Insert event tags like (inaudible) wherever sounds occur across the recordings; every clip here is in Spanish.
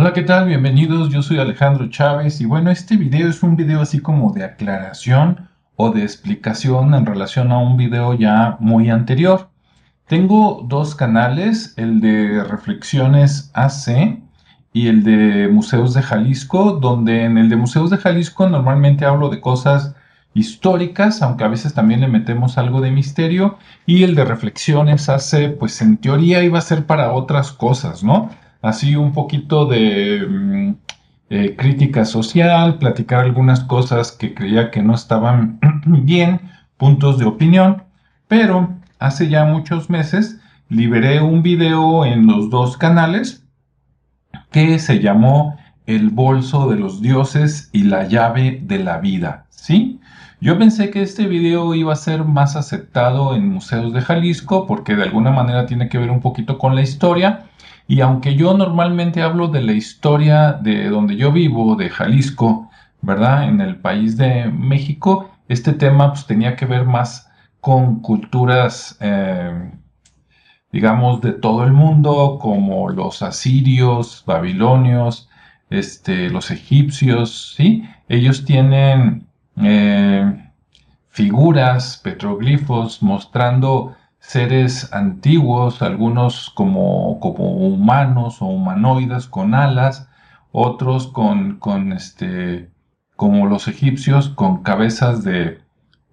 Hola, ¿qué tal? Bienvenidos, yo soy Alejandro Chávez y bueno, este video es un video así como de aclaración o de explicación en relación a un video ya muy anterior. Tengo dos canales, el de Reflexiones AC y el de Museos de Jalisco, donde en el de Museos de Jalisco normalmente hablo de cosas históricas, aunque a veces también le metemos algo de misterio, y el de Reflexiones AC, pues en teoría iba a ser para otras cosas, ¿no? Así un poquito de mm, eh, crítica social, platicar algunas cosas que creía que no estaban (clears throat) bien, puntos de opinión, pero hace ya muchos meses liberé un video en los dos canales que se llamó El bolso de los dioses y la llave de la vida, ¿sí? Yo pensé que este video iba a ser más aceptado en museos de Jalisco porque de alguna manera tiene que ver un poquito con la historia y aunque yo normalmente hablo de la historia de donde yo vivo, de Jalisco, ¿verdad? En el país de México, este tema pues tenía que ver más con culturas, eh, digamos, de todo el mundo, como los asirios, babilonios, este, los egipcios, ¿sí? Ellos tienen eh, figuras, petroglifos mostrando seres antiguos, algunos como, como humanos o humanoides con alas, otros con, con este, como los egipcios, con cabezas de,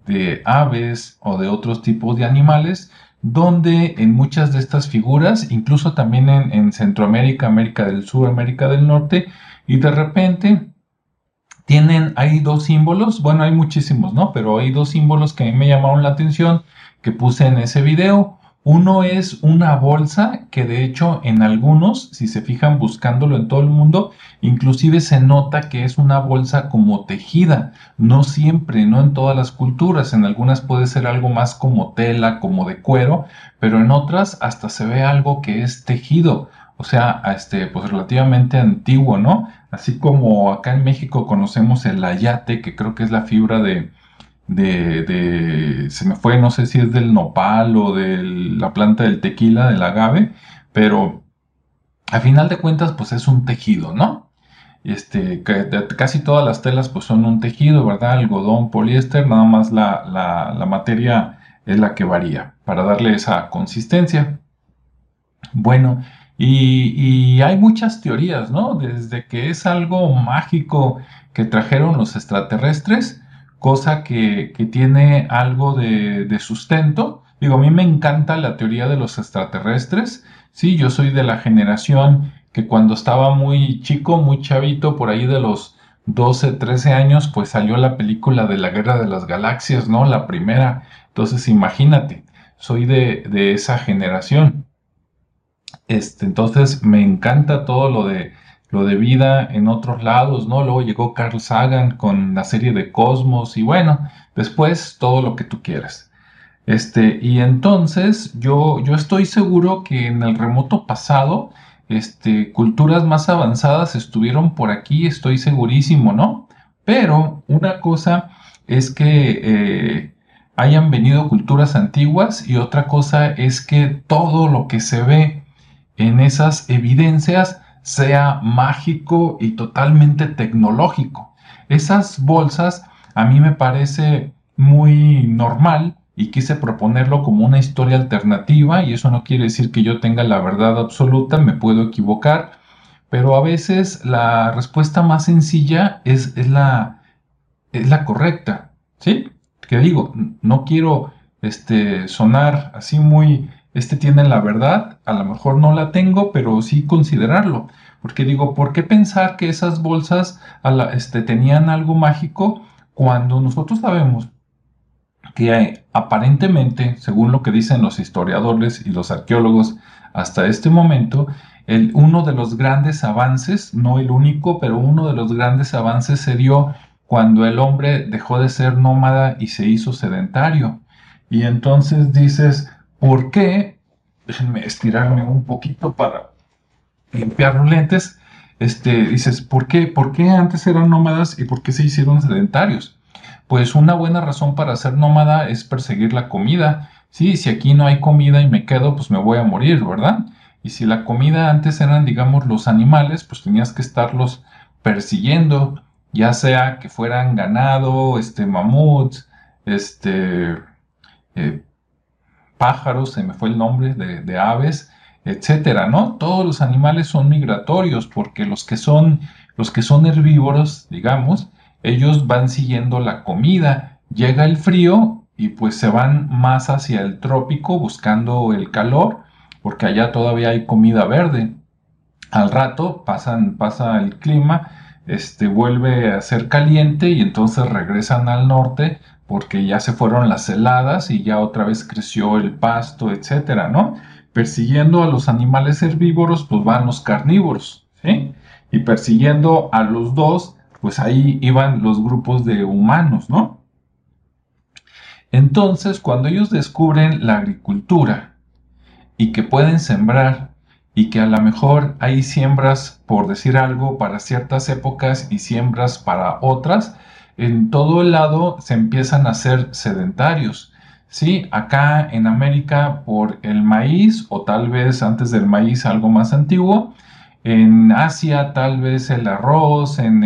de aves o de otros tipos de animales, donde en muchas de estas figuras, incluso también en, en, Centroamérica, América del Sur, América del Norte, y de repente tienen, hay dos símbolos, bueno, hay muchísimos, ¿no? Pero hay dos símbolos que a mí me llamaron la atención, que puse en ese video. Uno es una bolsa que de hecho en algunos, si se fijan buscándolo en todo el mundo, inclusive se nota que es una bolsa como tejida. No siempre, no en todas las culturas. En algunas puede ser algo más como tela, como de cuero, pero en otras hasta se ve algo que es tejido. O sea, este, pues relativamente antiguo, ¿no? Así como acá en México conocemos el ayate, que creo que es la fibra de, de, se me fue, no sé si es del nopal o de la planta del tequila, del agave, pero a final de cuentas, pues es un tejido, ¿no? Este, casi todas las telas pues son un tejido, ¿verdad? Algodón, poliéster, nada más la, la, materia es la que varía para darle esa consistencia. Bueno, y, y, hay muchas teorías, ¿no? Desde que es algo mágico que trajeron los extraterrestres, cosa que, tiene algo de, sustento. Digo, a mí me encanta la teoría de los extraterrestres. Sí, yo soy de la generación que cuando estaba muy chico, muy chavito, por ahí de los 12, 13 años, pues salió la película de la Guerra de las Galaxias, ¿no? La primera. Entonces, imagínate, soy de, de esa generación. Este, entonces, me encanta todo lo de lo de vida en otros lados, ¿no? Luego llegó Carl Sagan con la serie de Cosmos y bueno, después todo lo que tú quieras. Este, y entonces yo, yo estoy seguro que en el remoto pasado, este, culturas más avanzadas estuvieron por aquí, estoy segurísimo, ¿no? Pero una cosa es que eh, hayan venido culturas antiguas y otra cosa es que todo lo que se ve en esas evidencias sea mágico y totalmente tecnológico. Esas bolsas a mí me parece muy normal y quise proponerlo como una historia alternativa y eso no quiere decir que yo tenga la verdad absoluta, me puedo equivocar, pero a veces la respuesta más sencilla es, la, es la correcta, ¿sí? Que digo, no quiero este, sonar así muy este tiene la verdad, a lo mejor no la tengo, pero sí considerarlo. Porque digo, ¿por qué pensar que esas bolsas este, tenían algo mágico cuando nosotros sabemos que aparentemente, según lo que dicen los historiadores y los arqueólogos hasta este momento, el, uno de los grandes avances, no el único, pero uno de los grandes avances se dio cuando el hombre dejó de ser nómada y se hizo sedentario. Y entonces dices, ¿Por qué? Déjenme estirarme un poquito para limpiar los lentes. Este, dices, ¿por qué? ¿Por qué antes eran nómadas y por qué se hicieron sedentarios? Pues una buena razón para ser nómada es perseguir la comida. Sí, si aquí no hay comida y me quedo, pues me voy a morir, ¿verdad? Y si la comida antes eran, digamos, los animales, pues tenías que estarlos persiguiendo, ya sea que fueran ganado, este, mamuts, este, eh, pájaros, se me fue el nombre de, aves, etcétera, ¿no? Todos los animales son migratorios porque los que son, los que son herbívoros, digamos, ellos van siguiendo la comida. Llega el frío y pues se van más hacia el trópico buscando el calor porque allá todavía hay comida verde. Al rato pasan, pasa el clima, este vuelve a ser caliente y entonces regresan al norte porque ya se fueron las heladas y ya otra vez creció el pasto, etcétera, ¿no? Persiguiendo a los animales herbívoros, pues van los carnívoros, ¿sí? Y persiguiendo a los dos, pues ahí iban los grupos de humanos, ¿no? Entonces, cuando ellos descubren la agricultura y que pueden sembrar y que a lo mejor hay siembras, por decir algo, para ciertas épocas y siembras para otras, en todo el lado se empiezan a hacer sedentarios. Sí, acá en América por el maíz o tal vez antes del maíz algo más antiguo, en Asia tal vez el arroz, en,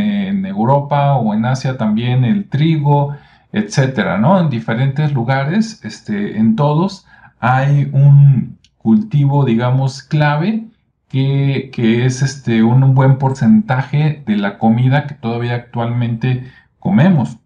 Europa o en Asia también el trigo, etcétera, ¿no? En diferentes lugares, este, en todos hay un cultivo, digamos, clave que, es este, un buen porcentaje de la comida que todavía actualmente comemos.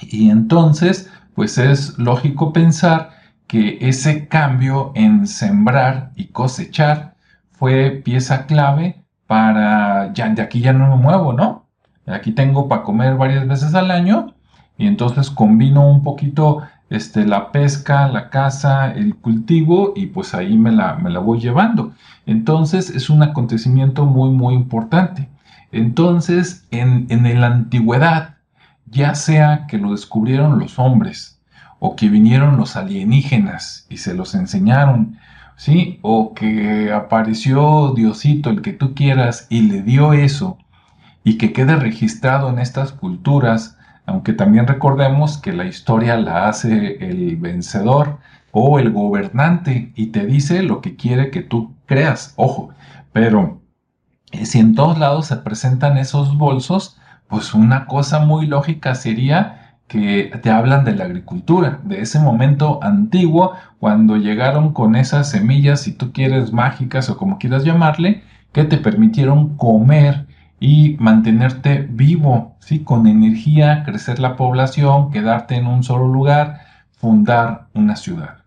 Y entonces, pues es lógico pensar que ese cambio en sembrar y cosechar fue pieza clave para, ya de aquí ya no me muevo, ¿no? Aquí tengo para comer varias veces al año y entonces combino un poquito este, la pesca, la caza, el cultivo y pues ahí me la, me la voy llevando. Entonces es un acontecimiento muy muy importante. Entonces en, en la antigüedad, ya sea que lo descubrieron los hombres o que vinieron los alienígenas y se los enseñaron, ¿sí? O que apareció Diosito, el que tú quieras, y le dio eso, y que quede registrado en estas culturas, aunque también recordemos que la historia la hace el vencedor o el gobernante y te dice lo que quiere que tú creas, ojo, pero si en todos lados se presentan esos bolsos, pues una cosa muy lógica sería que te hablan de la agricultura, de ese momento antiguo, cuando llegaron con esas semillas, si tú quieres, mágicas o como quieras llamarle, que te permitieron comer y mantenerte vivo, ¿sí? con energía, crecer la población, quedarte en un solo lugar, fundar una ciudad.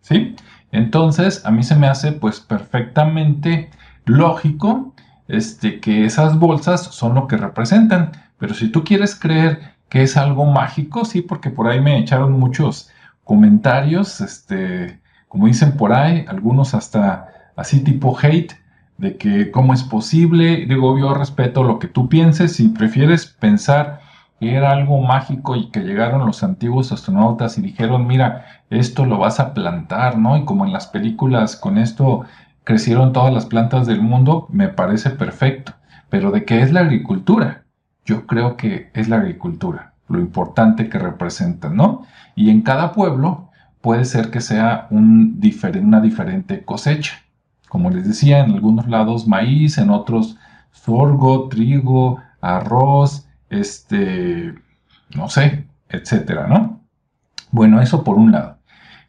¿sí? Entonces, a mí se me hace pues perfectamente lógico este, que esas bolsas son lo que representan. Pero si tú quieres creer que es algo mágico, sí, porque por ahí me echaron muchos comentarios, este, como dicen por ahí, algunos hasta así tipo hate, de que cómo es posible, digo, yo respeto lo que tú pienses, si prefieres pensar que era algo mágico y que llegaron los antiguos astronautas y dijeron, mira, esto lo vas a plantar, ¿no? Y como en las películas con esto crecieron todas las plantas del mundo, me parece perfecto. Pero ¿de qué es la agricultura? yo creo que es la agricultura, lo importante que representa, ¿no? Y en cada pueblo puede ser que sea un una diferente cosecha. Como les decía, en algunos lados maíz, en otros sorgo, trigo, arroz, este, no sé, etcétera, ¿no? Bueno, eso por un lado,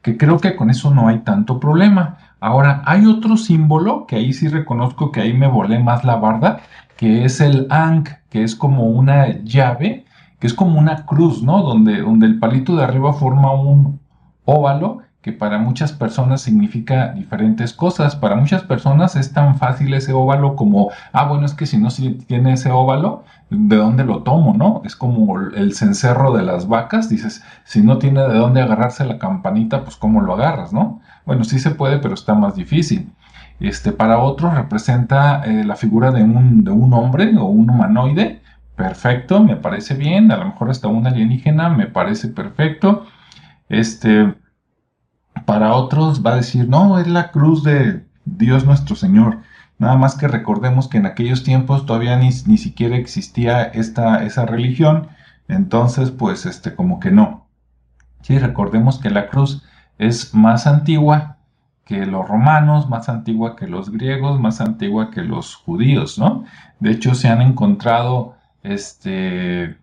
que creo que con eso no hay tanto problema. Ahora, hay otro símbolo que ahí sí reconozco que ahí me volé más la barda, que es el Ankh, que es como una llave, que es como una cruz, ¿no? Donde, donde el palito de arriba forma un óvalo que para muchas personas significa diferentes cosas. Para muchas personas es tan fácil ese óvalo como, ah, bueno, es que si no tiene ese óvalo, ¿de dónde lo tomo, no? Es como el cencerro de las vacas, dices, si no tiene de dónde agarrarse la campanita, pues cómo lo agarras, ¿no? Bueno, sí se puede, pero está más difícil. Este, para otros representa eh, la figura de un, de un hombre o un humanoide. Perfecto, me parece bien. A lo mejor hasta un alienígena, me parece perfecto. Este, para otros va a decir, no, es la cruz de Dios nuestro Señor. Nada más que recordemos que en aquellos tiempos todavía ni, ni siquiera existía esta, esa religión. Entonces, pues, este, como que no. Sí, recordemos que la cruz es más antigua que los romanos, más antigua que los griegos, más antigua que los judíos, ¿no? De hecho, se han encontrado este,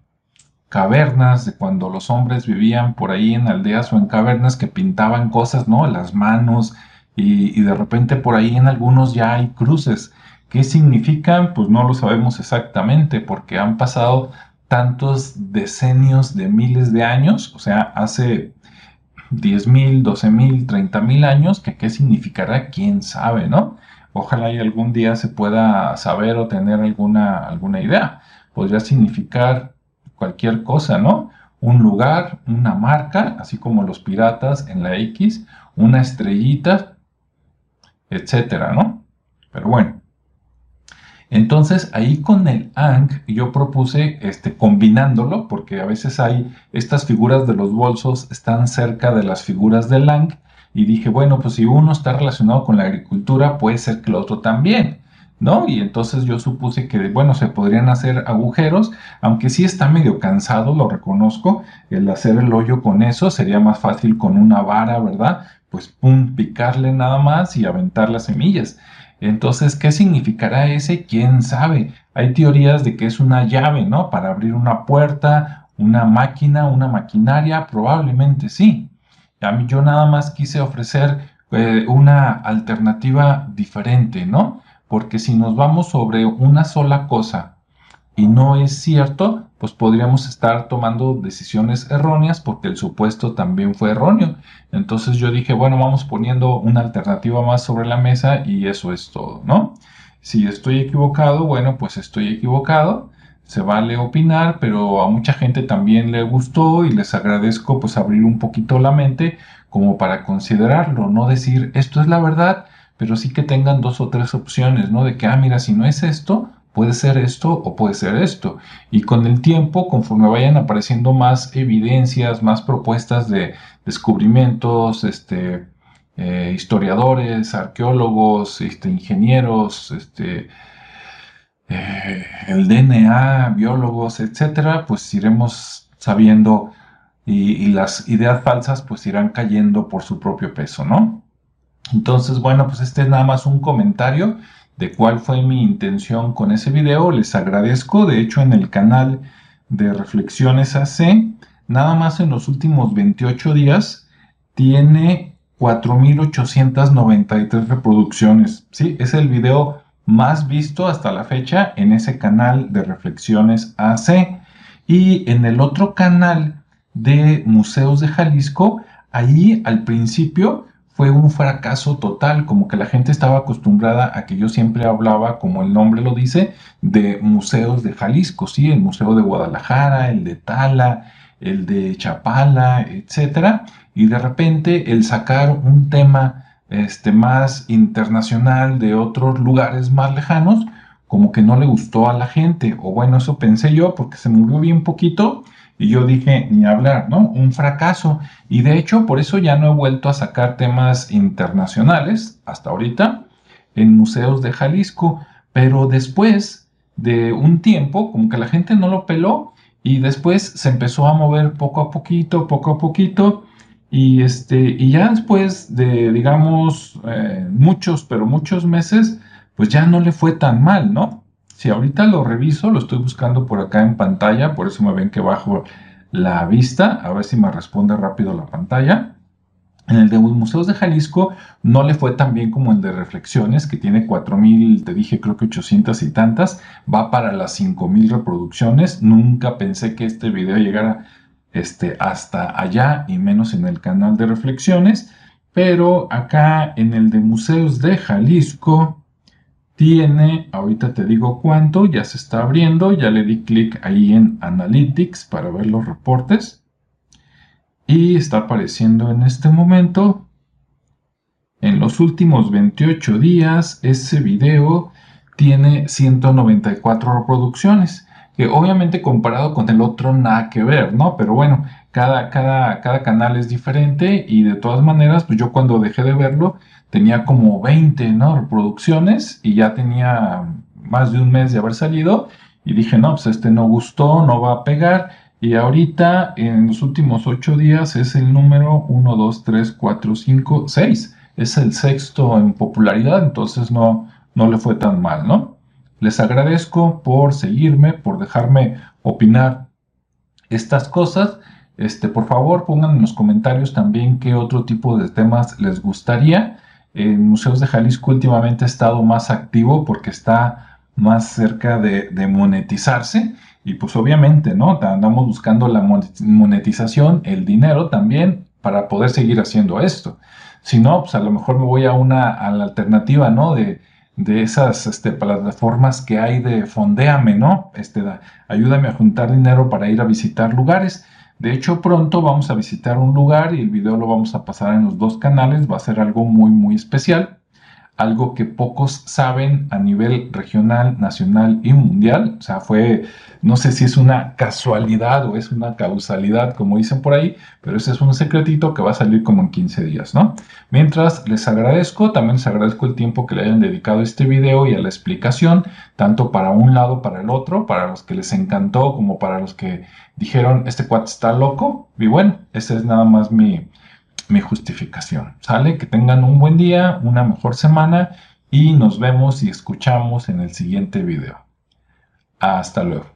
cavernas de cuando los hombres vivían por ahí en aldeas o en cavernas que pintaban cosas, ¿no? Las manos y, y de repente por ahí en algunos ya hay cruces. ¿Qué significan? Pues no lo sabemos exactamente porque han pasado tantos decenios de miles de años, o sea, hace 10.000, 12.000, 30.000 años, que qué significará, quién sabe, ¿no? Ojalá y algún día se pueda saber o tener alguna, alguna idea. Podría significar cualquier cosa, ¿no? Un lugar, una marca, así como los piratas en la X, una estrellita, etcétera, ¿no? Pero bueno, entonces ahí con el ang yo propuse este, combinándolo, porque a veces hay estas figuras de los bolsos están cerca de las figuras del ang, y dije, bueno, pues si uno está relacionado con la agricultura, puede ser que el otro también. ¿No? Y entonces yo supuse que, bueno, se podrían hacer agujeros, aunque sí está medio cansado, lo reconozco, el hacer el hoyo con eso sería más fácil con una vara, ¿verdad? Pues pum, picarle nada más y aventar las semillas. Entonces, ¿qué significará ese? ¿Quién sabe? Hay teorías de que es una llave, ¿no? Para abrir una puerta, una máquina, una maquinaria, probablemente sí. A mí yo nada más quise ofrecer eh, una alternativa diferente, ¿no? Porque si nos vamos sobre una sola cosa y no es cierto, pues podríamos estar tomando decisiones erróneas porque el supuesto también fue erróneo. Entonces yo dije, bueno, vamos poniendo una alternativa más sobre la mesa y eso es todo, ¿no? Si estoy equivocado, bueno, pues estoy equivocado. Se vale opinar, pero a mucha gente también le gustó y les agradezco pues abrir un poquito la mente como para considerarlo, no decir esto es la verdad, pero sí que tengan dos o tres opciones, ¿no? De que, ah, mira, si no es esto, puede ser esto o puede ser esto. Y con el tiempo, conforme vayan apareciendo más evidencias, más propuestas de descubrimientos, este, eh, historiadores, arqueólogos, este, ingenieros, este, eh, el DNA, biólogos, etcétera, pues iremos sabiendo y, y, las ideas falsas pues irán cayendo por su propio peso, ¿no? Entonces, bueno, pues este es nada más un comentario de cuál fue mi intención con ese video. Les agradezco. De hecho, en el canal de Reflexiones AC, nada más en los últimos 28 días, tiene 4.893 reproducciones. Sí, es el video más visto hasta la fecha en ese canal de Reflexiones AC. Y en el otro canal de Museos de Jalisco, ahí al principio fue un fracaso total, como que la gente estaba acostumbrada a que yo siempre hablaba, como el nombre lo dice, de museos de Jalisco, sí, el Museo de Guadalajara, el de Tala, el de Chapala, etcétera, y de repente el sacar un tema este, más internacional de otros lugares más lejanos, como que no le gustó a la gente, o bueno, eso pensé yo, porque se movió bien poquito, y yo dije, ni hablar, ¿no? Un fracaso. Y de hecho, por eso ya no he vuelto a sacar temas internacionales hasta ahorita en museos de Jalisco. Pero después de un tiempo, como que la gente no lo peló y después se empezó a mover poco a poquito, poco a poquito. Y, este, y ya después de, digamos, eh, muchos, pero muchos meses, pues ya no le fue tan mal, ¿no? Si ahorita lo reviso, lo estoy buscando por acá en pantalla, por eso me ven que bajo la vista, a ver si me responde rápido la pantalla. En el de Museos de Jalisco no le fue tan bien como el de Reflexiones, que tiene 4.000, te dije creo que 800 y tantas, va para las 5.000 reproducciones. Nunca pensé que este video llegara este, hasta allá y menos en el canal de Reflexiones, pero acá en el de Museos de Jalisco tiene, ahorita te digo cuánto, ya se está abriendo, ya le di clic ahí en Analytics para ver los reportes y está apareciendo en este momento. En los últimos 28 días ese video tiene 194 reproducciones, que obviamente comparado con el otro nada que ver, ¿no? Pero bueno, cada, cada, cada canal es diferente y de todas maneras, pues yo cuando dejé de verlo, tenía como 20 ¿no? reproducciones y ya tenía más de un mes de haber salido y dije, no, pues este no gustó, no va a pegar. Y ahorita, en los últimos 8 días, es el número 1, 2, 3, 4, 5, 6. es el sexto en popularidad, entonces no, no le fue tan mal, ¿no? Les agradezco por seguirme, por dejarme opinar estas cosas. Este, por favor, pongan en los comentarios también qué otro tipo de temas les gustaría. En Museos de Jalisco últimamente ha estado más activo porque está más cerca de, monetizarse y pues obviamente, ¿no? Andamos buscando la monetización, el dinero también para poder seguir haciendo esto. Si no, pues a lo mejor me voy a una la alternativa, ¿no? De, de esas este, plataformas que hay de fondeame, ¿no? Este, ayúdame a juntar dinero para ir a visitar lugares. De hecho, pronto vamos a visitar un lugar y el video lo vamos a pasar en los dos canales. Va a ser algo muy, muy especial algo que pocos saben a nivel regional, nacional y mundial. O sea, fue, no sé si es una casualidad o es una causalidad, como dicen por ahí, pero ese es un secretito que va a salir como en 15 días, ¿no? Mientras les agradezco, también les agradezco el tiempo que le hayan dedicado a este video y a la explicación, tanto para un lado, para el otro, para los que les encantó, como para los que dijeron, este cuate está loco. Y bueno, ese es nada más mi mi justificación. ¿Sale? Que tengan un buen día, una mejor semana y nos vemos y escuchamos en el siguiente video. Hasta luego.